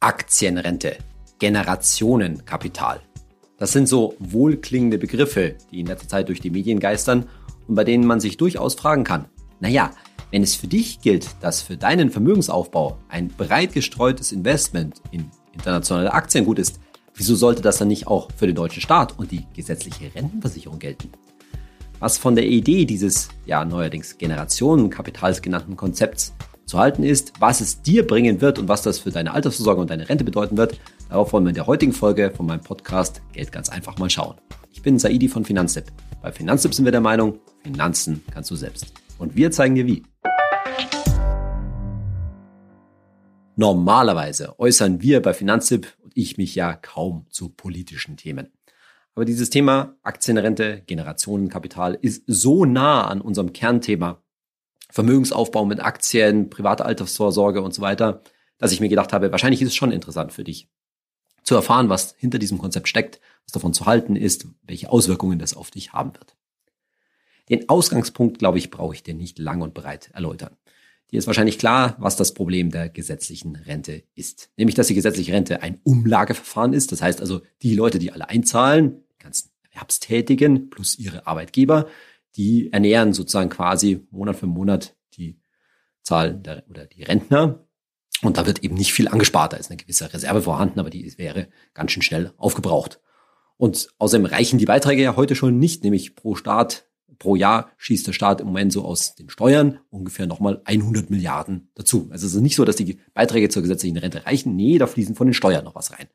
Aktienrente, Generationenkapital. Das sind so wohlklingende Begriffe, die in letzter Zeit durch die Medien geistern und bei denen man sich durchaus fragen kann, naja, wenn es für dich gilt, dass für deinen Vermögensaufbau ein breit gestreutes Investment in internationale Aktien gut ist, wieso sollte das dann nicht auch für den deutschen Staat und die gesetzliche Rentenversicherung gelten? Was von der Idee dieses ja neuerdings Generationenkapitals genannten Konzepts zu halten ist, was es dir bringen wird und was das für deine Altersvorsorge und deine Rente bedeuten wird, darauf wollen wir in der heutigen Folge von meinem Podcast Geld ganz einfach mal schauen. Ich bin Saidi von Finanztipp. Bei Finanztipp sind wir der Meinung, Finanzen kannst du selbst. Und wir zeigen dir wie. Normalerweise äußern wir bei Finanztipp und ich mich ja kaum zu politischen Themen. Aber dieses Thema Aktienrente, Generationenkapital ist so nah an unserem Kernthema Vermögensaufbau mit Aktien, private Altersvorsorge und so weiter, dass ich mir gedacht habe, wahrscheinlich ist es schon interessant für dich zu erfahren, was hinter diesem Konzept steckt, was davon zu halten ist, welche Auswirkungen das auf dich haben wird. Den Ausgangspunkt, glaube ich, brauche ich dir nicht lang und breit erläutern. Dir ist wahrscheinlich klar, was das Problem der gesetzlichen Rente ist. Nämlich, dass die gesetzliche Rente ein Umlageverfahren ist. Das heißt also, die Leute, die alle einzahlen, die ganzen Erwerbstätigen plus ihre Arbeitgeber, die ernähren sozusagen quasi Monat für Monat die Zahl der, oder die Rentner. Und da wird eben nicht viel angespart. Da ist eine gewisse Reserve vorhanden, aber die wäre ganz schön schnell aufgebraucht. Und außerdem reichen die Beiträge ja heute schon nicht, nämlich pro Staat, pro Jahr schießt der Staat im Moment so aus den Steuern ungefähr nochmal 100 Milliarden dazu. Also es ist nicht so, dass die Beiträge zur gesetzlichen Rente reichen. Nee, da fließen von den Steuern noch was rein.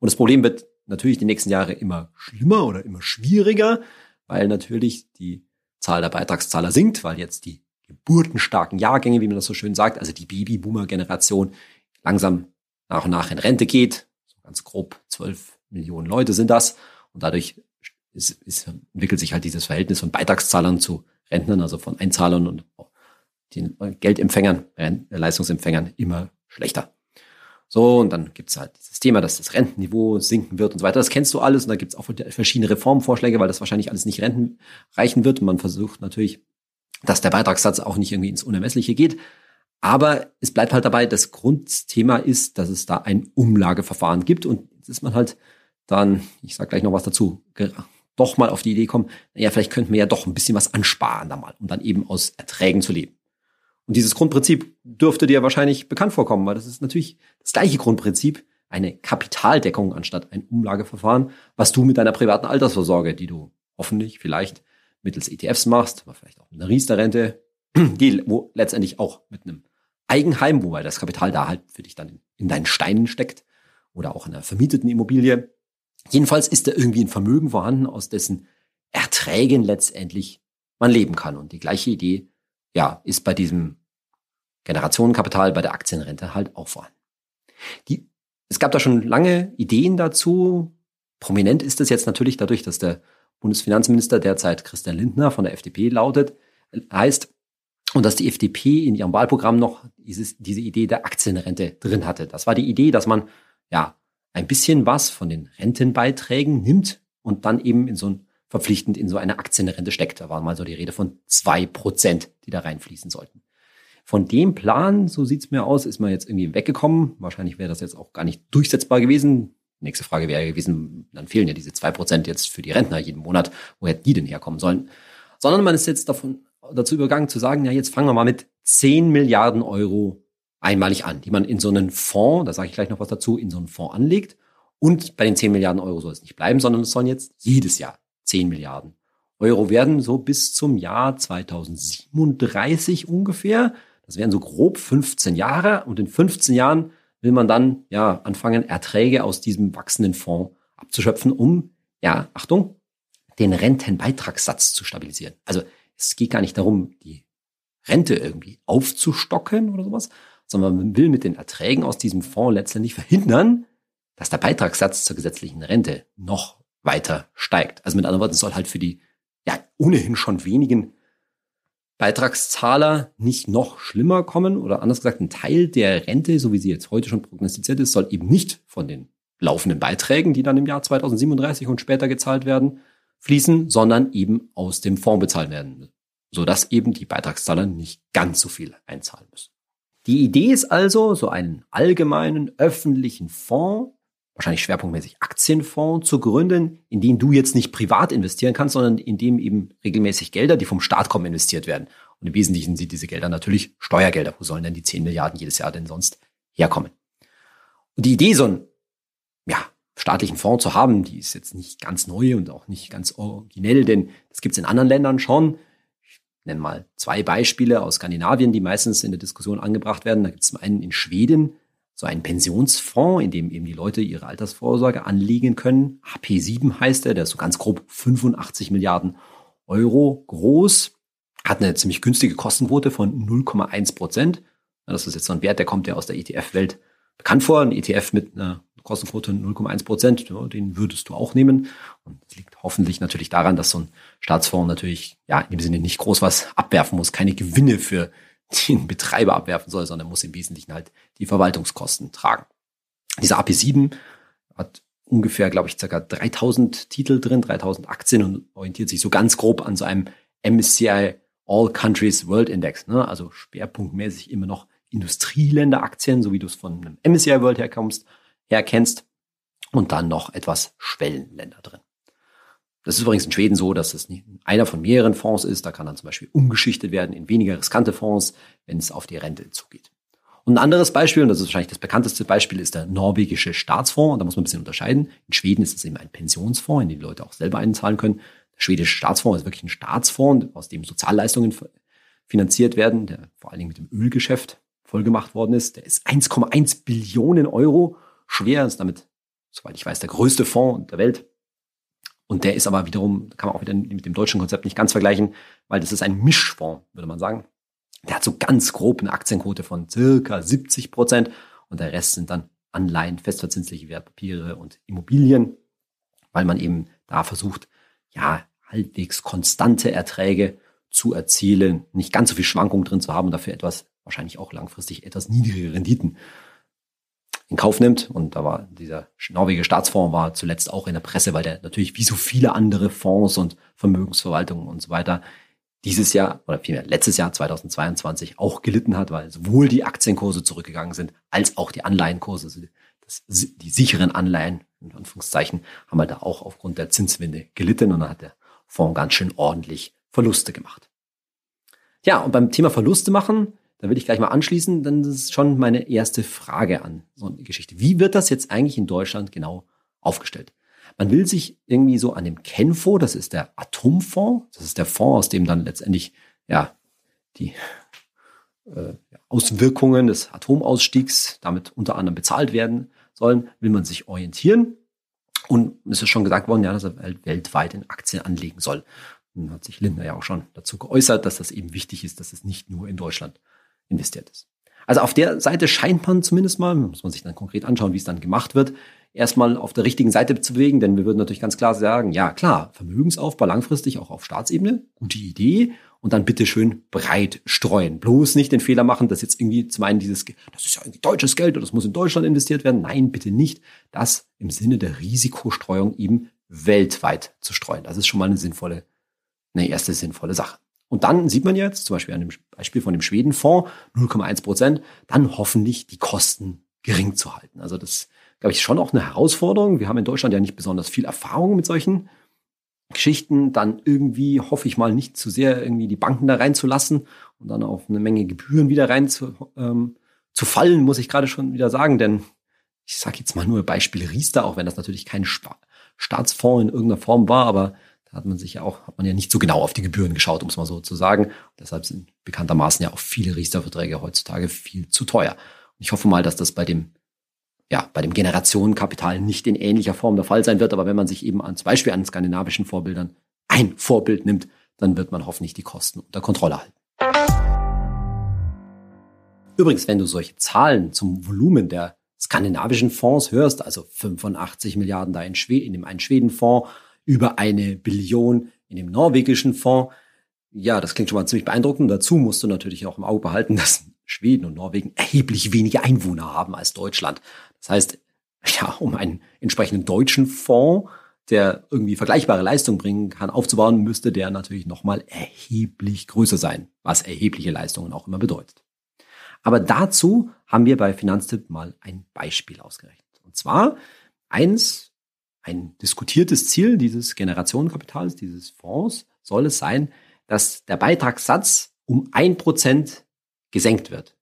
Und das Problem wird natürlich die nächsten Jahre immer schlimmer oder immer schwieriger, weil natürlich die Zahl der Beitragszahler sinkt, weil jetzt die geburtenstarken Jahrgänge, wie man das so schön sagt, also die Babyboomer-Generation langsam nach und nach in Rente geht. So ganz grob zwölf Millionen Leute sind das. Und dadurch ist, ist, entwickelt sich halt dieses Verhältnis von Beitragszahlern zu Rentnern, also von Einzahlern und den Geldempfängern, Leistungsempfängern immer schlechter. So, und dann gibt's halt dieses Thema, dass das Rentenniveau sinken wird und so weiter. Das kennst du alles. Und da gibt's auch verschiedene Reformvorschläge, weil das wahrscheinlich alles nicht Renten reichen wird. Und man versucht natürlich, dass der Beitragssatz auch nicht irgendwie ins Unermessliche geht. Aber es bleibt halt dabei, das Grundthema ist, dass es da ein Umlageverfahren gibt. Und jetzt ist man halt dann, ich sage gleich noch was dazu, doch mal auf die Idee kommen, naja, vielleicht könnten wir ja doch ein bisschen was ansparen da mal, um dann eben aus Erträgen zu leben. Und dieses Grundprinzip dürfte dir wahrscheinlich bekannt vorkommen, weil das ist natürlich das gleiche Grundprinzip, eine Kapitaldeckung anstatt ein Umlageverfahren, was du mit deiner privaten Altersvorsorge, die du hoffentlich vielleicht mittels ETFs machst, aber vielleicht auch mit einer Riester-Rente, die wo letztendlich auch mit einem Eigenheim, wobei das Kapital da halt für dich dann in deinen Steinen steckt oder auch in einer vermieteten Immobilie. Jedenfalls ist da irgendwie ein Vermögen vorhanden, aus dessen Erträgen letztendlich man leben kann. Und die gleiche Idee, ja, ist bei diesem Generationenkapital bei der Aktienrente halt auch vorhanden. Die, es gab da schon lange Ideen dazu. Prominent ist es jetzt natürlich dadurch, dass der Bundesfinanzminister derzeit Christian Lindner von der FDP lautet, heißt, und dass die FDP in ihrem Wahlprogramm noch dieses, diese Idee der Aktienrente drin hatte. Das war die Idee, dass man ja ein bisschen was von den Rentenbeiträgen nimmt und dann eben in so ein verpflichtend in so eine Aktienrente steckt. Da war mal so die Rede von zwei Prozent, die da reinfließen sollten. Von dem Plan, so sieht's mir aus, ist man jetzt irgendwie weggekommen. Wahrscheinlich wäre das jetzt auch gar nicht durchsetzbar gewesen. Nächste Frage wäre gewesen, dann fehlen ja diese zwei Prozent jetzt für die Rentner jeden Monat. Woher die denn herkommen sollen? Sondern man ist jetzt davon, dazu übergegangen zu sagen, ja, jetzt fangen wir mal mit 10 Milliarden Euro einmalig an, die man in so einen Fonds, da sage ich gleich noch was dazu, in so einen Fonds anlegt. Und bei den 10 Milliarden Euro soll es nicht bleiben, sondern es sollen jetzt jedes Jahr 10 Milliarden Euro werden, so bis zum Jahr 2037 ungefähr. Das wären so grob 15 Jahre und in 15 Jahren will man dann ja anfangen, Erträge aus diesem wachsenden Fonds abzuschöpfen, um, ja, Achtung, den Rentenbeitragssatz zu stabilisieren. Also es geht gar nicht darum, die Rente irgendwie aufzustocken oder sowas, sondern man will mit den Erträgen aus diesem Fonds letztendlich verhindern, dass der Beitragssatz zur gesetzlichen Rente noch weiter steigt. Also mit anderen Worten, soll halt für die ja ohnehin schon wenigen Beitragszahler nicht noch schlimmer kommen oder anders gesagt, ein Teil der Rente, so wie sie jetzt heute schon prognostiziert ist, soll eben nicht von den laufenden Beiträgen, die dann im Jahr 2037 und später gezahlt werden, fließen, sondern eben aus dem Fonds bezahlt werden, sodass eben die Beitragszahler nicht ganz so viel einzahlen müssen. Die Idee ist also, so einen allgemeinen öffentlichen Fonds, wahrscheinlich schwerpunktmäßig Aktienfonds, zu gründen, in den du jetzt nicht privat investieren kannst, sondern in dem eben regelmäßig Gelder, die vom Staat kommen, investiert werden. Und im Wesentlichen sind diese Gelder natürlich Steuergelder. Wo sollen denn die 10 Milliarden jedes Jahr denn sonst herkommen? Und die Idee, so einen ja, staatlichen Fonds zu haben, die ist jetzt nicht ganz neu und auch nicht ganz originell, denn das gibt es in anderen Ländern schon nenne mal zwei Beispiele aus Skandinavien, die meistens in der Diskussion angebracht werden. Da gibt es zum einen in Schweden so einen Pensionsfonds, in dem eben die Leute ihre Altersvorsorge anlegen können. HP7 heißt er, der ist so ganz grob 85 Milliarden Euro groß, hat eine ziemlich günstige Kostenquote von 0,1 Prozent. Das ist jetzt so ein Wert, der kommt ja aus der ETF-Welt bekannt vor. Ein ETF mit einer Kostenquote 0,1 Prozent, ja, den würdest du auch nehmen. Und das liegt hoffentlich natürlich daran, dass so ein Staatsfonds natürlich ja in dem Sinne nicht groß was abwerfen muss, keine Gewinne für den Betreiber abwerfen soll, sondern muss im Wesentlichen halt die Verwaltungskosten tragen. Dieser AP7 hat ungefähr, glaube ich, circa 3000 Titel drin, 3000 Aktien und orientiert sich so ganz grob an so einem MSCI All Countries World Index, ne? also schwerpunktmäßig immer noch Industrieländeraktien, so wie du es von einem MSCI World herkommst, herkennst und dann noch etwas Schwellenländer drin. Das ist übrigens in Schweden so, dass es einer von mehreren Fonds ist. Da kann dann zum Beispiel umgeschichtet werden in weniger riskante Fonds, wenn es auf die Rente zugeht. Und ein anderes Beispiel, und das ist wahrscheinlich das bekannteste Beispiel, ist der norwegische Staatsfonds. Und da muss man ein bisschen unterscheiden. In Schweden ist es eben ein Pensionsfonds, in den die Leute auch selber einzahlen können. Der schwedische Staatsfonds ist wirklich ein Staatsfonds, aus dem Sozialleistungen finanziert werden, der vor allen Dingen mit dem Ölgeschäft vollgemacht worden ist. Der ist 1,1 Billionen Euro schwer, ist damit, soweit ich weiß, der größte Fonds der Welt. Und der ist aber wiederum, kann man auch wieder mit dem deutschen Konzept nicht ganz vergleichen, weil das ist ein Mischfonds, würde man sagen. Der hat so ganz grob eine Aktienquote von circa 70 Prozent und der Rest sind dann Anleihen, festverzinsliche Wertpapiere und Immobilien, weil man eben da versucht, ja, halbwegs konstante Erträge zu erzielen, nicht ganz so viel Schwankung drin zu haben und dafür etwas, wahrscheinlich auch langfristig etwas niedrigere Renditen in Kauf nimmt. Und da war dieser norwegische Staatsfonds war zuletzt auch in der Presse, weil der natürlich wie so viele andere Fonds und Vermögensverwaltungen und so weiter dieses Jahr oder vielmehr letztes Jahr 2022 auch gelitten hat, weil sowohl die Aktienkurse zurückgegangen sind, als auch die Anleihenkurse, also das, die sicheren Anleihen, in Anführungszeichen, haben halt da auch aufgrund der Zinswinde gelitten und dann hat der Fonds ganz schön ordentlich Verluste gemacht. Ja, und beim Thema Verluste machen da will ich gleich mal anschließen, denn das ist schon meine erste Frage an so eine Geschichte. Wie wird das jetzt eigentlich in Deutschland genau aufgestellt? Man will sich irgendwie so an dem Kenfo, das ist der Atomfonds, das ist der Fonds, aus dem dann letztendlich ja die äh, Auswirkungen des Atomausstiegs damit unter anderem bezahlt werden sollen, will man sich orientieren. Und es ist schon gesagt worden, ja, dass er weltweit in Aktien anlegen soll. Und hat sich Lindner ja auch schon dazu geäußert, dass das eben wichtig ist, dass es nicht nur in Deutschland investiert ist. Also auf der Seite scheint man zumindest mal, muss man sich dann konkret anschauen, wie es dann gemacht wird, erstmal auf der richtigen Seite zu bewegen, denn wir würden natürlich ganz klar sagen, ja klar, Vermögensaufbau langfristig auch auf Staatsebene, gute Idee und dann bitte schön breit streuen. Bloß nicht den Fehler machen, dass jetzt irgendwie zum einen dieses, das ist ja irgendwie deutsches Geld und das muss in Deutschland investiert werden. Nein, bitte nicht. Das im Sinne der Risikostreuung eben weltweit zu streuen. Das ist schon mal eine sinnvolle, eine erste sinnvolle Sache. Und dann sieht man jetzt, zum Beispiel an dem Beispiel von dem Schwedenfonds, 0,1 Prozent, dann hoffentlich die Kosten gering zu halten. Also das, glaube ich, schon auch eine Herausforderung. Wir haben in Deutschland ja nicht besonders viel Erfahrung mit solchen Geschichten. Dann irgendwie hoffe ich mal nicht zu sehr irgendwie die Banken da reinzulassen und dann auf eine Menge Gebühren wieder rein zu, ähm, zu fallen, muss ich gerade schon wieder sagen. Denn ich sage jetzt mal nur Beispiel Riester, auch wenn das natürlich kein Staatsfonds in irgendeiner Form war, aber da hat man sich ja auch, hat man ja nicht so genau auf die Gebühren geschaut, um es mal so zu sagen. Und deshalb sind bekanntermaßen ja auch viele Riester-Verträge heutzutage viel zu teuer. Und ich hoffe mal, dass das bei dem, ja, bei dem Generationenkapital nicht in ähnlicher Form der Fall sein wird. Aber wenn man sich eben als Beispiel an skandinavischen Vorbildern ein Vorbild nimmt, dann wird man hoffentlich die Kosten unter Kontrolle halten. Übrigens, wenn du solche Zahlen zum Volumen der skandinavischen Fonds hörst, also 85 Milliarden da in, Schweden, in dem einen Schwedenfonds, über eine Billion in dem norwegischen Fonds. Ja, das klingt schon mal ziemlich beeindruckend. Dazu musst du natürlich auch im Auge behalten, dass Schweden und Norwegen erheblich weniger Einwohner haben als Deutschland. Das heißt, ja, um einen entsprechenden deutschen Fonds, der irgendwie vergleichbare Leistung bringen kann, aufzubauen, müsste der natürlich nochmal erheblich größer sein, was erhebliche Leistungen auch immer bedeutet. Aber dazu haben wir bei Finanztipp mal ein Beispiel ausgerechnet. Und zwar eins, ein diskutiertes Ziel dieses Generationenkapitals, dieses Fonds, soll es sein, dass der Beitragssatz um ein Prozent gesenkt wird.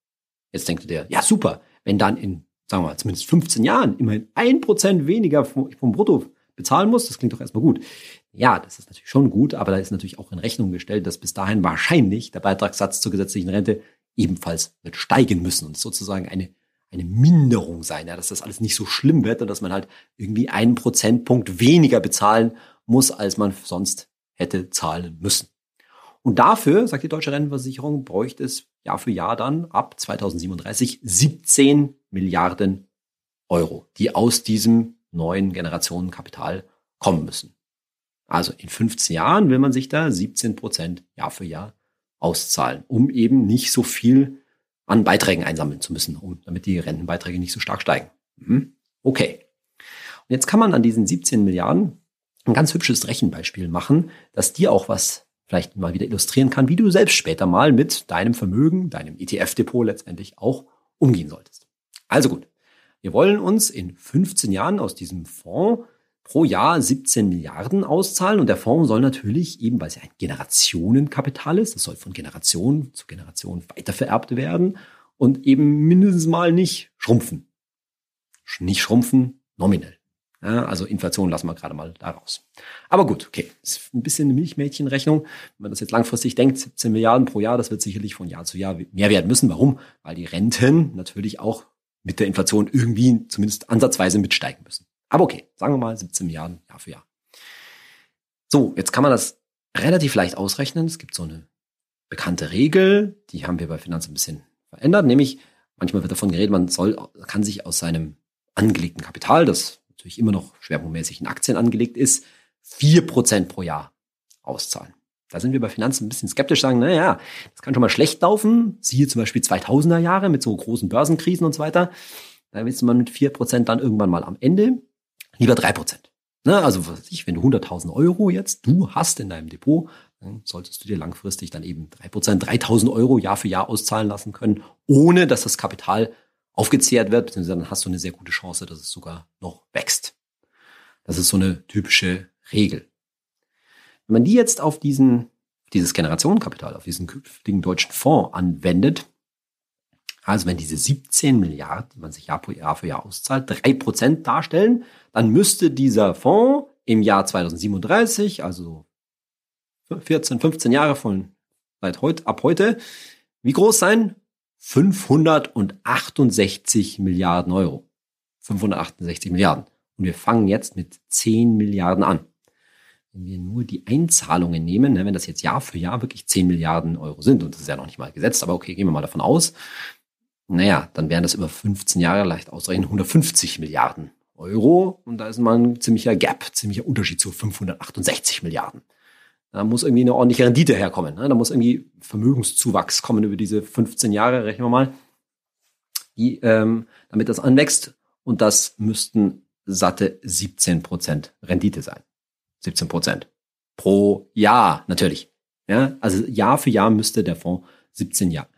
Jetzt denkt ihr, ja super, wenn dann in, sagen wir mal, zumindest 15 Jahren immerhin ein Prozent weniger vom, vom Brutto bezahlen muss, das klingt doch erstmal gut. Ja, das ist natürlich schon gut, aber da ist natürlich auch in Rechnung gestellt, dass bis dahin wahrscheinlich der Beitragssatz zur gesetzlichen Rente ebenfalls wird steigen müssen und sozusagen eine, eine Minderung sein, ja, dass das alles nicht so schlimm wird und dass man halt irgendwie einen Prozentpunkt weniger bezahlen muss, als man sonst hätte zahlen müssen. Und dafür, sagt die Deutsche Rentenversicherung, bräuchte es Jahr für Jahr dann ab 2037 17 Milliarden Euro, die aus diesem neuen Generationenkapital kommen müssen. Also in 15 Jahren will man sich da 17 Prozent Jahr für Jahr auszahlen, um eben nicht so viel an Beiträgen einsammeln zu müssen, um, damit die Rentenbeiträge nicht so stark steigen. Mhm. Okay. Und jetzt kann man an diesen 17 Milliarden ein ganz hübsches Rechenbeispiel machen, das dir auch was vielleicht mal wieder illustrieren kann, wie du selbst später mal mit deinem Vermögen, deinem ETF-Depot letztendlich auch umgehen solltest. Also gut, wir wollen uns in 15 Jahren aus diesem Fonds pro Jahr 17 Milliarden auszahlen und der Fonds soll natürlich eben, weil es ja ein Generationenkapital ist, das soll von Generation zu Generation weitervererbt werden und eben mindestens mal nicht schrumpfen. Nicht schrumpfen, nominell. Ja, also Inflation lassen wir gerade mal da raus. Aber gut, okay, ist ein bisschen eine Milchmädchenrechnung. Wenn man das jetzt langfristig denkt, 17 Milliarden pro Jahr, das wird sicherlich von Jahr zu Jahr mehr werden müssen. Warum? Weil die Renten natürlich auch mit der Inflation irgendwie zumindest ansatzweise mitsteigen müssen. Aber okay, sagen wir mal 17 Milliarden Jahr für Jahr. So, jetzt kann man das relativ leicht ausrechnen. Es gibt so eine bekannte Regel, die haben wir bei Finanzen ein bisschen verändert, nämlich manchmal wird davon geredet, man soll, kann sich aus seinem angelegten Kapital, das natürlich immer noch schwerpunktmäßig in Aktien angelegt ist, vier Prozent pro Jahr auszahlen. Da sind wir bei Finanzen ein bisschen skeptisch, sagen, naja, das kann schon mal schlecht laufen. Siehe zum Beispiel 2000er Jahre mit so großen Börsenkrisen und so weiter. Da willst du mal mit vier Prozent dann irgendwann mal am Ende. Lieber drei Prozent. Ne, also was ich, wenn du 100.000 Euro jetzt du hast in deinem Depot, dann solltest du dir langfristig dann eben drei Prozent, 3.000 Euro Jahr für Jahr auszahlen lassen können, ohne dass das Kapital aufgezehrt wird, beziehungsweise dann hast du eine sehr gute Chance, dass es sogar noch wächst. Das ist so eine typische Regel. Wenn man die jetzt auf diesen, dieses Generationenkapital, auf diesen künftigen deutschen Fonds anwendet, also wenn diese 17 Milliarden, die man sich Jahr für Jahr, auszahlt, drei Prozent darstellen, dann müsste dieser Fonds im Jahr 2037, also 14, 15 Jahre von seit heute, ab heute, wie groß sein? 568 Milliarden Euro. 568 Milliarden. Und wir fangen jetzt mit 10 Milliarden an. Wenn wir nur die Einzahlungen nehmen, ne, wenn das jetzt Jahr für Jahr wirklich 10 Milliarden Euro sind, und das ist ja noch nicht mal gesetzt, aber okay, gehen wir mal davon aus, naja, dann wären das über 15 Jahre leicht ausreichend 150 Milliarden Euro. Und da ist mal ein ziemlicher Gap, ziemlicher Unterschied zu 568 Milliarden. Da muss irgendwie eine ordentliche Rendite herkommen. Ne? Da muss irgendwie Vermögenszuwachs kommen über diese 15 Jahre, rechnen wir mal, die, ähm, damit das anwächst. Und das müssten satte 17 Prozent Rendite sein. 17 Prozent pro Jahr natürlich. Ja, also Jahr für Jahr müsste der Fonds 17 Jahr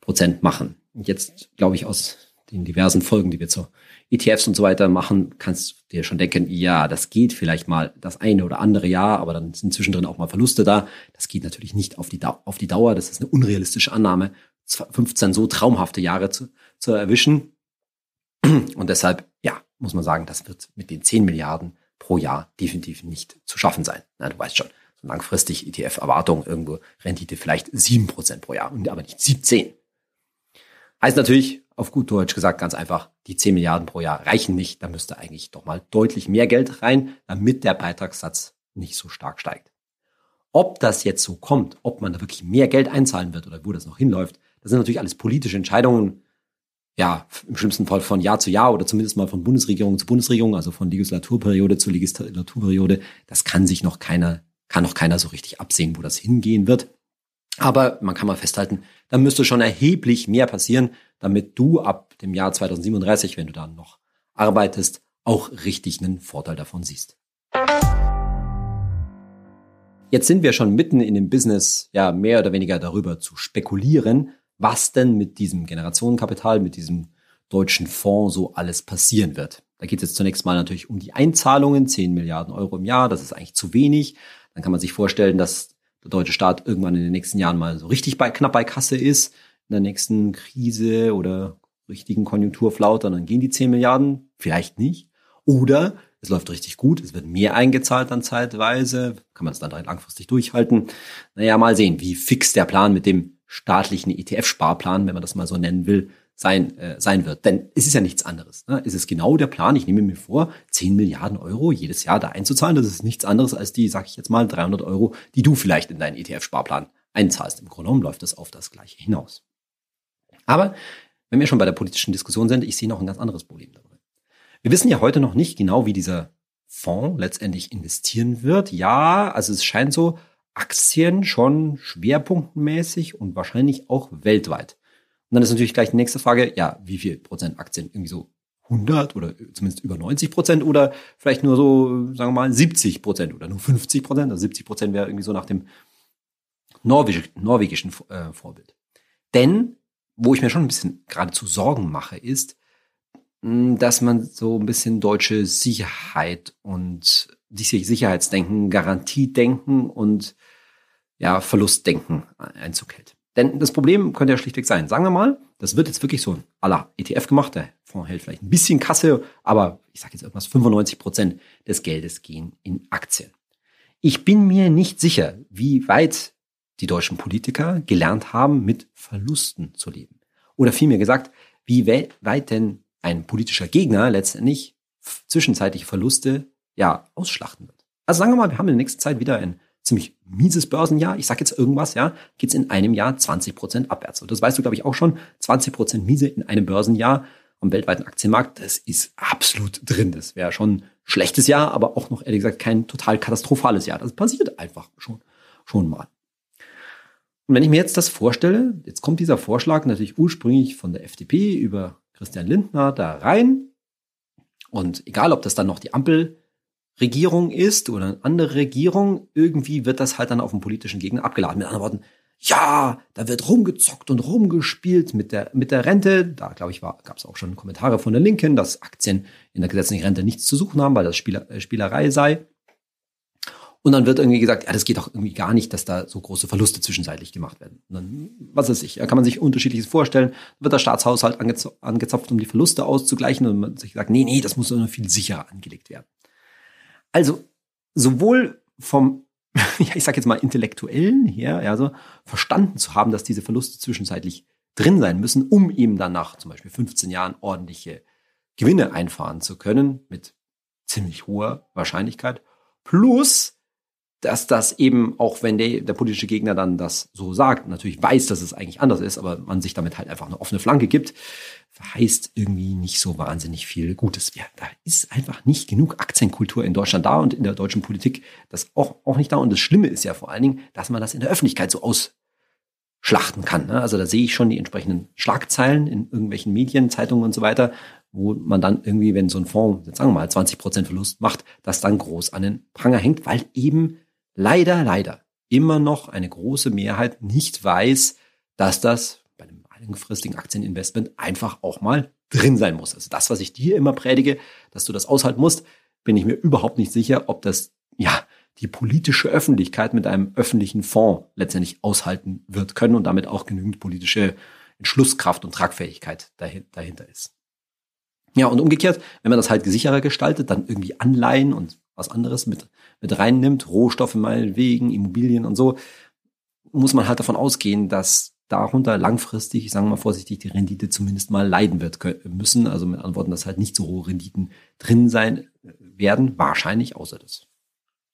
Prozent machen. Und jetzt glaube ich aus den diversen Folgen, die wir zu ETFs und so weiter machen, kannst du dir schon denken, ja, das geht vielleicht mal das eine oder andere Jahr, aber dann sind zwischendrin auch mal Verluste da. Das geht natürlich nicht auf die, Dauer, auf die Dauer. Das ist eine unrealistische Annahme, 15 so traumhafte Jahre zu, zu erwischen. Und deshalb, ja, muss man sagen, das wird mit den 10 Milliarden pro Jahr definitiv nicht zu schaffen sein. Na, du weißt schon, so langfristig ETF-Erwartung irgendwo Rendite vielleicht 7% pro Jahr, aber nicht 17. Heißt natürlich, auf gut Deutsch gesagt, ganz einfach, die 10 Milliarden pro Jahr reichen nicht. Da müsste eigentlich doch mal deutlich mehr Geld rein, damit der Beitragssatz nicht so stark steigt. Ob das jetzt so kommt, ob man da wirklich mehr Geld einzahlen wird oder wo das noch hinläuft, das sind natürlich alles politische Entscheidungen. Ja, im schlimmsten Fall von Jahr zu Jahr oder zumindest mal von Bundesregierung zu Bundesregierung, also von Legislaturperiode zu Legislaturperiode. Das kann sich noch keiner, kann noch keiner so richtig absehen, wo das hingehen wird. Aber man kann mal festhalten, da müsste schon erheblich mehr passieren, damit du ab dem Jahr 2037, wenn du dann noch arbeitest, auch richtig einen Vorteil davon siehst. Jetzt sind wir schon mitten in dem Business, ja, mehr oder weniger darüber zu spekulieren, was denn mit diesem Generationenkapital, mit diesem deutschen Fonds so alles passieren wird. Da geht es jetzt zunächst mal natürlich um die Einzahlungen, 10 Milliarden Euro im Jahr, das ist eigentlich zu wenig. Dann kann man sich vorstellen, dass der deutsche Staat irgendwann in den nächsten Jahren mal so richtig bei, knapp bei Kasse ist, in der nächsten Krise oder richtigen Konjunkturflaut, dann gehen die 10 Milliarden, vielleicht nicht. Oder es läuft richtig gut, es wird mehr eingezahlt dann zeitweise, kann man es dann langfristig durchhalten. Naja, mal sehen, wie fix der Plan mit dem staatlichen ETF-Sparplan, wenn man das mal so nennen will, sein, äh, sein wird. Denn es ist ja nichts anderes. Ne? Es ist genau der Plan, ich nehme mir vor, 10 Milliarden Euro jedes Jahr da einzuzahlen. Das ist nichts anderes als die, sag ich jetzt mal, 300 Euro, die du vielleicht in deinen ETF-Sparplan einzahlst. Im Grunde genommen läuft das auf das Gleiche hinaus. Aber wenn wir schon bei der politischen Diskussion sind, ich sehe noch ein ganz anderes Problem dabei. Wir wissen ja heute noch nicht genau, wie dieser Fonds letztendlich investieren wird. Ja, also es scheint so, Aktien schon schwerpunktmäßig und wahrscheinlich auch weltweit. Und dann ist natürlich gleich die nächste Frage, ja, wie viel Prozent Aktien? Irgendwie so 100 oder zumindest über 90 Prozent oder vielleicht nur so, sagen wir mal, 70 Prozent oder nur 50 Prozent. Also 70 Prozent wäre irgendwie so nach dem norwegisch, norwegischen äh, Vorbild. Denn, wo ich mir schon ein bisschen geradezu Sorgen mache, ist, dass man so ein bisschen deutsche Sicherheit und Sicherheitsdenken, Garantiedenken und ja, Verlustdenken Einzug hält. Denn das Problem könnte ja schlichtweg sein. Sagen wir mal, das wird jetzt wirklich so ein aller ETF gemacht. Der Fonds hält vielleicht ein bisschen Kasse, aber ich sage jetzt irgendwas, 95 Prozent des Geldes gehen in Aktien. Ich bin mir nicht sicher, wie weit die deutschen Politiker gelernt haben, mit Verlusten zu leben. Oder vielmehr gesagt, wie weit denn ein politischer Gegner letztendlich zwischenzeitliche Verluste ja ausschlachten wird. Also sagen wir mal, wir haben in der nächsten Zeit wieder ein ziemlich mieses Börsenjahr. Ich sage jetzt irgendwas, ja, geht's in einem Jahr 20 Prozent abwärts. Und das weißt du, glaube ich, auch schon. 20 Prozent miese in einem Börsenjahr am weltweiten Aktienmarkt, das ist absolut drin. Das wäre schon ein schlechtes Jahr, aber auch noch, ehrlich gesagt, kein total katastrophales Jahr. Das passiert einfach schon, schon mal. Und wenn ich mir jetzt das vorstelle, jetzt kommt dieser Vorschlag natürlich ursprünglich von der FDP über Christian Lindner da rein. Und egal, ob das dann noch die Ampelregierung ist oder eine andere Regierung, irgendwie wird das halt dann auf den politischen Gegner abgeladen. Mit anderen Worten, ja, da wird rumgezockt und rumgespielt mit der, mit der Rente. Da, glaube ich, gab es auch schon Kommentare von der Linken, dass Aktien in der gesetzlichen Rente nichts zu suchen haben, weil das Spieler, äh, Spielerei sei. Und dann wird irgendwie gesagt, ja, das geht doch irgendwie gar nicht, dass da so große Verluste zwischenzeitlich gemacht werden. Und dann, was weiß ich, kann man sich unterschiedliches vorstellen. Wird der Staatshaushalt angezapft, um die Verluste auszugleichen und man sich sagt, nee, nee, das muss nur viel sicherer angelegt werden. Also, sowohl vom, ja, ich sag jetzt mal intellektuellen her, also verstanden zu haben, dass diese Verluste zwischenzeitlich drin sein müssen, um eben dann nach zum Beispiel 15 Jahren ordentliche Gewinne einfahren zu können, mit ziemlich hoher Wahrscheinlichkeit. Plus, dass das eben, auch wenn der, der politische Gegner dann das so sagt, natürlich weiß, dass es eigentlich anders ist, aber man sich damit halt einfach eine offene Flanke gibt, heißt irgendwie nicht so wahnsinnig viel Gutes. Ja, da ist einfach nicht genug Aktienkultur in Deutschland da und in der deutschen Politik das auch, auch nicht da. Und das Schlimme ist ja vor allen Dingen, dass man das in der Öffentlichkeit so ausschlachten kann. Ne? Also da sehe ich schon die entsprechenden Schlagzeilen in irgendwelchen Medien, Zeitungen und so weiter, wo man dann irgendwie, wenn so ein Fonds, jetzt sagen wir mal, 20 Prozent Verlust macht, das dann groß an den Pranger hängt, weil eben leider, leider immer noch eine große Mehrheit nicht weiß, dass das bei einem langfristigen Aktieninvestment einfach auch mal drin sein muss. Also das, was ich dir immer predige, dass du das aushalten musst, bin ich mir überhaupt nicht sicher, ob das, ja, die politische Öffentlichkeit mit einem öffentlichen Fonds letztendlich aushalten wird können und damit auch genügend politische Entschlusskraft und Tragfähigkeit dahinter ist. Ja, und umgekehrt, wenn man das halt sicherer gestaltet, dann irgendwie Anleihen und was anderes mit, mit reinnimmt, Rohstoffe meinetwegen, Immobilien und so, muss man halt davon ausgehen, dass darunter langfristig, ich sage mal vorsichtig, die Rendite zumindest mal leiden wird müssen. Also mit Antworten, dass halt nicht so hohe Renditen drin sein werden, wahrscheinlich, außer das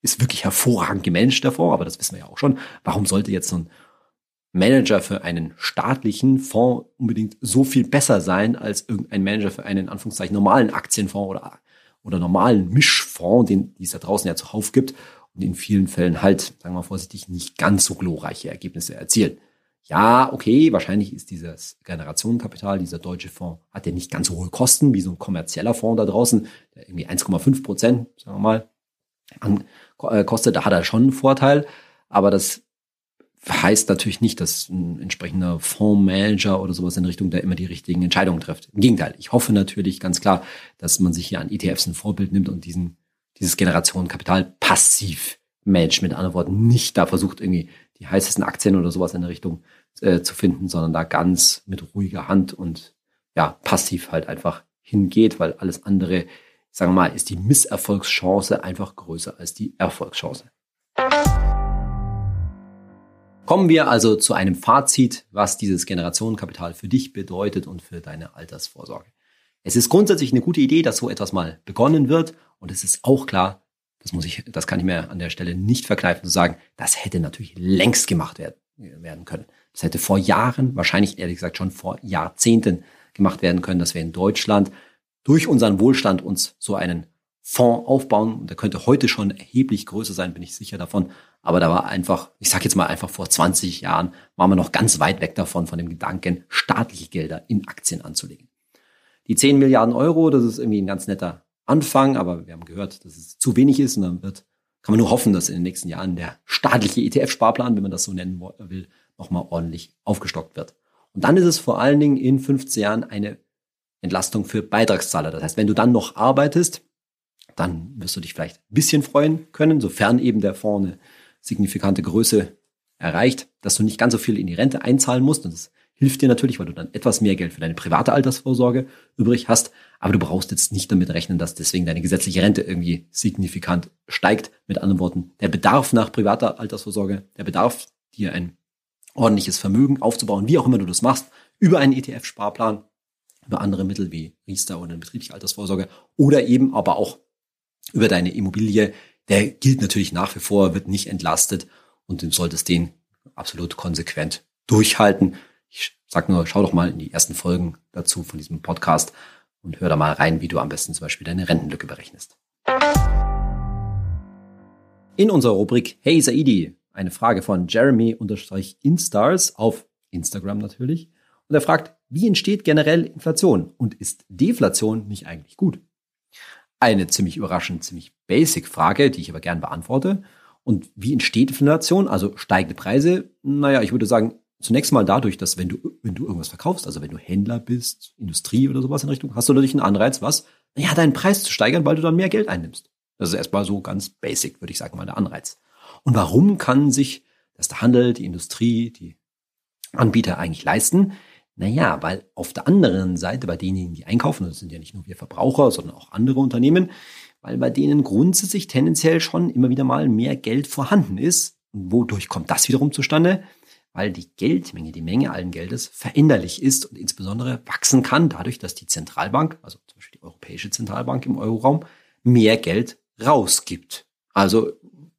ist wirklich hervorragend gemanagt davor, aber das wissen wir ja auch schon. Warum sollte jetzt so ein Manager für einen staatlichen Fonds unbedingt so viel besser sein als irgendein Manager für einen in Anführungszeichen normalen Aktienfonds oder oder normalen Mischfonds, den, die es da draußen ja zuhauf gibt und in vielen Fällen halt, sagen wir mal vorsichtig, nicht ganz so glorreiche Ergebnisse erzielen. Ja, okay, wahrscheinlich ist dieses Generationenkapital, dieser deutsche Fonds, hat ja nicht ganz so hohe Kosten wie so ein kommerzieller Fonds da draußen, der irgendwie 1,5 Prozent, sagen wir mal, an, äh, kostet. Da hat er schon einen Vorteil, aber das heißt natürlich nicht, dass ein entsprechender Fondsmanager oder sowas in Richtung da immer die richtigen Entscheidungen trifft. Im Gegenteil, ich hoffe natürlich ganz klar, dass man sich hier an ETFs ein Vorbild nimmt und diesen, dieses Generationenkapital passiv managt. Mit anderen Worten, nicht da versucht irgendwie die heißesten Aktien oder sowas in der Richtung äh, zu finden, sondern da ganz mit ruhiger Hand und ja, passiv halt einfach hingeht, weil alles andere, sagen wir mal, ist die Misserfolgschance einfach größer als die Erfolgschance. Kommen wir also zu einem Fazit, was dieses Generationenkapital für dich bedeutet und für deine Altersvorsorge. Es ist grundsätzlich eine gute Idee, dass so etwas mal begonnen wird und es ist auch klar, das muss ich, das kann ich mir an der Stelle nicht verkneifen zu sagen, das hätte natürlich längst gemacht werden, werden können. Das hätte vor Jahren, wahrscheinlich ehrlich gesagt schon vor Jahrzehnten gemacht werden können, dass wir in Deutschland durch unseren Wohlstand uns so einen Fonds aufbauen. Der könnte heute schon erheblich größer sein, bin ich sicher davon. Aber da war einfach, ich sage jetzt mal einfach vor 20 Jahren, waren wir noch ganz weit weg davon, von dem Gedanken, staatliche Gelder in Aktien anzulegen. Die 10 Milliarden Euro, das ist irgendwie ein ganz netter Anfang, aber wir haben gehört, dass es zu wenig ist und dann wird, kann man nur hoffen, dass in den nächsten Jahren der staatliche ETF-Sparplan, wenn man das so nennen will, nochmal ordentlich aufgestockt wird. Und dann ist es vor allen Dingen in 15 Jahren eine Entlastung für Beitragszahler. Das heißt, wenn du dann noch arbeitest, dann wirst du dich vielleicht ein bisschen freuen können, sofern eben der Fonds eine signifikante Größe erreicht, dass du nicht ganz so viel in die Rente einzahlen musst. Und das hilft dir natürlich, weil du dann etwas mehr Geld für deine private Altersvorsorge übrig hast. Aber du brauchst jetzt nicht damit rechnen, dass deswegen deine gesetzliche Rente irgendwie signifikant steigt. Mit anderen Worten, der Bedarf nach privater Altersvorsorge, der Bedarf, dir ein ordentliches Vermögen aufzubauen, wie auch immer du das machst, über einen ETF-Sparplan, über andere Mittel wie Riester oder eine betriebliche Altersvorsorge oder eben aber auch über deine Immobilie, der gilt natürlich nach wie vor, wird nicht entlastet und du solltest den absolut konsequent durchhalten. Ich sag nur, schau doch mal in die ersten Folgen dazu von diesem Podcast und hör da mal rein, wie du am besten zum Beispiel deine Rentenlücke berechnest. In unserer Rubrik Hey Saidi, eine Frage von Jeremy-Instars auf Instagram natürlich. Und er fragt, wie entsteht generell Inflation und ist Deflation nicht eigentlich gut? Eine ziemlich überraschend, ziemlich basic Frage, die ich aber gern beantworte. Und wie entsteht Inflation? Also steigende Preise? Naja, ich würde sagen, zunächst mal dadurch, dass wenn du, wenn du irgendwas verkaufst, also wenn du Händler bist, Industrie oder sowas in Richtung, hast du natürlich einen Anreiz, was? Naja, deinen Preis zu steigern, weil du dann mehr Geld einnimmst. Das ist erstmal so ganz basic, würde ich sagen, mal der Anreiz. Und warum kann sich das der Handel, die Industrie, die Anbieter eigentlich leisten? Naja, weil auf der anderen Seite bei denen, die einkaufen, das sind ja nicht nur wir Verbraucher, sondern auch andere Unternehmen, weil bei denen grundsätzlich tendenziell schon immer wieder mal mehr Geld vorhanden ist. Und wodurch kommt das wiederum zustande? Weil die Geldmenge, die Menge allen Geldes veränderlich ist und insbesondere wachsen kann, dadurch, dass die Zentralbank, also zum Beispiel die Europäische Zentralbank im Euroraum, mehr Geld rausgibt. Also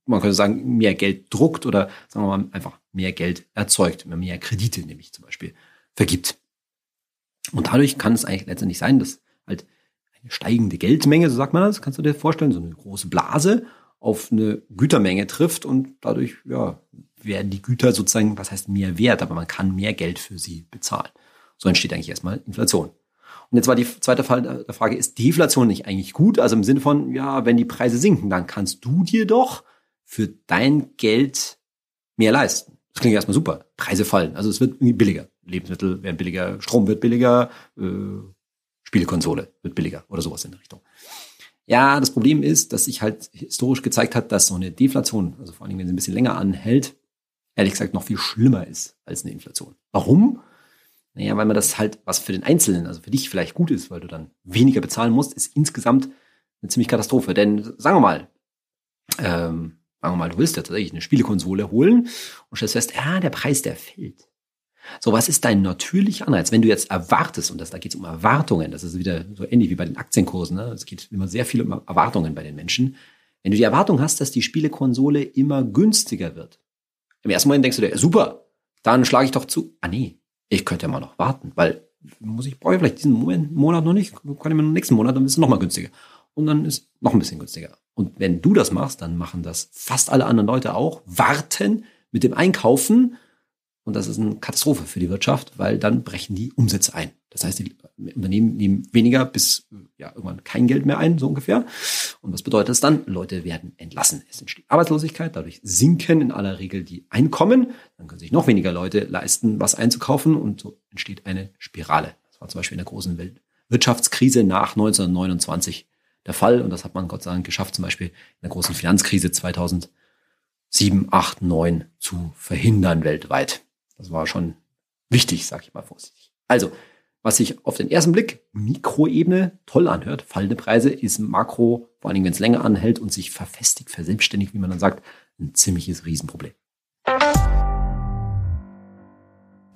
man könnte sagen, mehr Geld druckt oder sagen wir mal einfach mehr Geld erzeugt, mehr Kredite nämlich zum Beispiel vergibt. Und dadurch kann es eigentlich letztendlich sein, dass halt eine steigende Geldmenge, so sagt man das, kannst du dir vorstellen, so eine große Blase auf eine Gütermenge trifft und dadurch, ja, werden die Güter sozusagen, was heißt mehr wert, aber man kann mehr Geld für sie bezahlen. So entsteht eigentlich erstmal Inflation. Und jetzt war die zweite Fall der Frage, ist Deflation nicht eigentlich gut? Also im Sinne von, ja, wenn die Preise sinken, dann kannst du dir doch für dein Geld mehr leisten. Das klingt erstmal super. Preise fallen. Also es wird irgendwie billiger. Lebensmittel werden billiger, Strom wird billiger, äh, Spielekonsole wird billiger oder sowas in der Richtung. Ja, das Problem ist, dass sich halt historisch gezeigt hat, dass so eine Deflation, also vor allem wenn sie ein bisschen länger anhält, ehrlich gesagt noch viel schlimmer ist als eine Inflation. Warum? Naja, weil man das halt, was für den Einzelnen, also für dich vielleicht gut ist, weil du dann weniger bezahlen musst, ist insgesamt eine ziemlich Katastrophe. Denn sagen wir mal, ähm, sagen wir mal, du willst ja tatsächlich eine Spielekonsole holen und stellst fest, ja, der Preis, der fällt. So, was ist dein natürlicher Anreiz? Wenn du jetzt erwartest, und das, da geht es um Erwartungen, das ist wieder so ähnlich wie bei den Aktienkursen, ne? es geht immer sehr viel um Erwartungen bei den Menschen. Wenn du die Erwartung hast, dass die Spielekonsole immer günstiger wird, im ersten Moment denkst du dir, super, dann schlage ich doch zu. Ah nee, ich könnte ja mal noch warten, weil muss ich brauche vielleicht diesen Moment, Monat noch nicht, kann ich mir nächsten Monat, dann ist es noch mal günstiger. Und dann ist noch ein bisschen günstiger. Und wenn du das machst, dann machen das fast alle anderen Leute auch, warten mit dem Einkaufen und das ist eine Katastrophe für die Wirtschaft, weil dann brechen die Umsätze ein. Das heißt, die Unternehmen nehmen weniger bis ja, irgendwann kein Geld mehr ein, so ungefähr. Und was bedeutet das dann? Leute werden entlassen. Es entsteht Arbeitslosigkeit, dadurch sinken in aller Regel die Einkommen. Dann können sich noch weniger Leute leisten, was einzukaufen und so entsteht eine Spirale. Das war zum Beispiel in der großen Wirtschaftskrise nach 1929 der Fall und das hat man Gott sei Dank geschafft, zum Beispiel in der großen Finanzkrise 2007, 8, 9 zu verhindern weltweit. Das war schon wichtig, sag ich mal vorsichtig. Also, was sich auf den ersten Blick Mikroebene toll anhört, fallende Preise, ist Makro, vor Dingen wenn es länger anhält und sich verfestigt, verselbstständigt, wie man dann sagt, ein ziemliches Riesenproblem.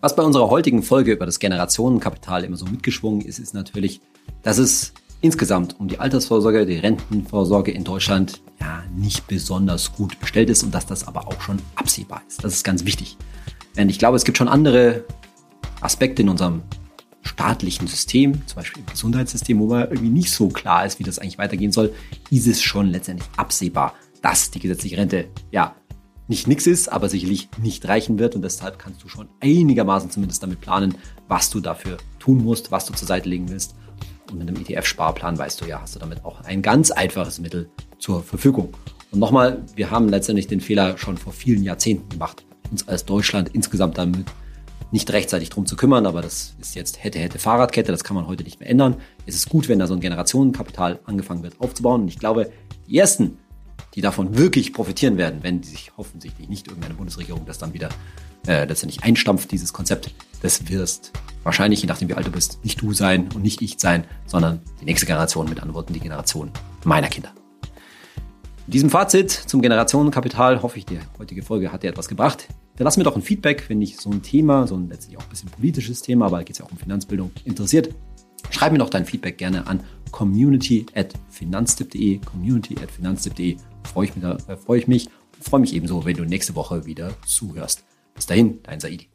Was bei unserer heutigen Folge über das Generationenkapital immer so mitgeschwungen ist, ist natürlich, dass es insgesamt um die Altersvorsorge, die Rentenvorsorge in Deutschland ja nicht besonders gut bestellt ist und dass das aber auch schon absehbar ist. Das ist ganz wichtig. Denn ich glaube, es gibt schon andere Aspekte in unserem staatlichen System, zum Beispiel im Gesundheitssystem, wo man irgendwie nicht so klar ist, wie das eigentlich weitergehen soll, ist es schon letztendlich absehbar, dass die gesetzliche Rente ja nicht nix ist, aber sicherlich nicht reichen wird und deshalb kannst du schon einigermaßen zumindest damit planen, was du dafür tun musst, was du zur Seite legen willst. Und mit einem ETF-Sparplan weißt du ja, hast du damit auch ein ganz einfaches Mittel zur Verfügung. Und nochmal, wir haben letztendlich den Fehler schon vor vielen Jahrzehnten gemacht, uns als Deutschland insgesamt damit nicht rechtzeitig drum zu kümmern, aber das ist jetzt hätte, hätte Fahrradkette, das kann man heute nicht mehr ändern. Es ist gut, wenn da so ein Generationenkapital angefangen wird aufzubauen. Und ich glaube, die ersten, die davon wirklich profitieren werden, wenn sich offensichtlich nicht irgendeine Bundesregierung das dann wieder äh, letztendlich einstampft, dieses Konzept, das wirst wahrscheinlich, je nachdem wie alt du bist, nicht du sein und nicht ich sein, sondern die nächste Generation, mit anderen Worten die Generation meiner Kinder. In diesem Fazit zum Generationenkapital hoffe ich, die heutige Folge hat dir etwas gebracht. Hinterlass mir doch ein Feedback, wenn dich so ein Thema, so ein letztlich auch ein bisschen politisches Thema, aber geht es ja auch um Finanzbildung, interessiert. Schreib mir doch dein Feedback gerne an community@finanztipp.de, community@finanztipp.de. Freue ich mich, äh, freue ich mich freue mich ebenso, wenn du nächste Woche wieder zuhörst. Bis dahin, dein Saidi.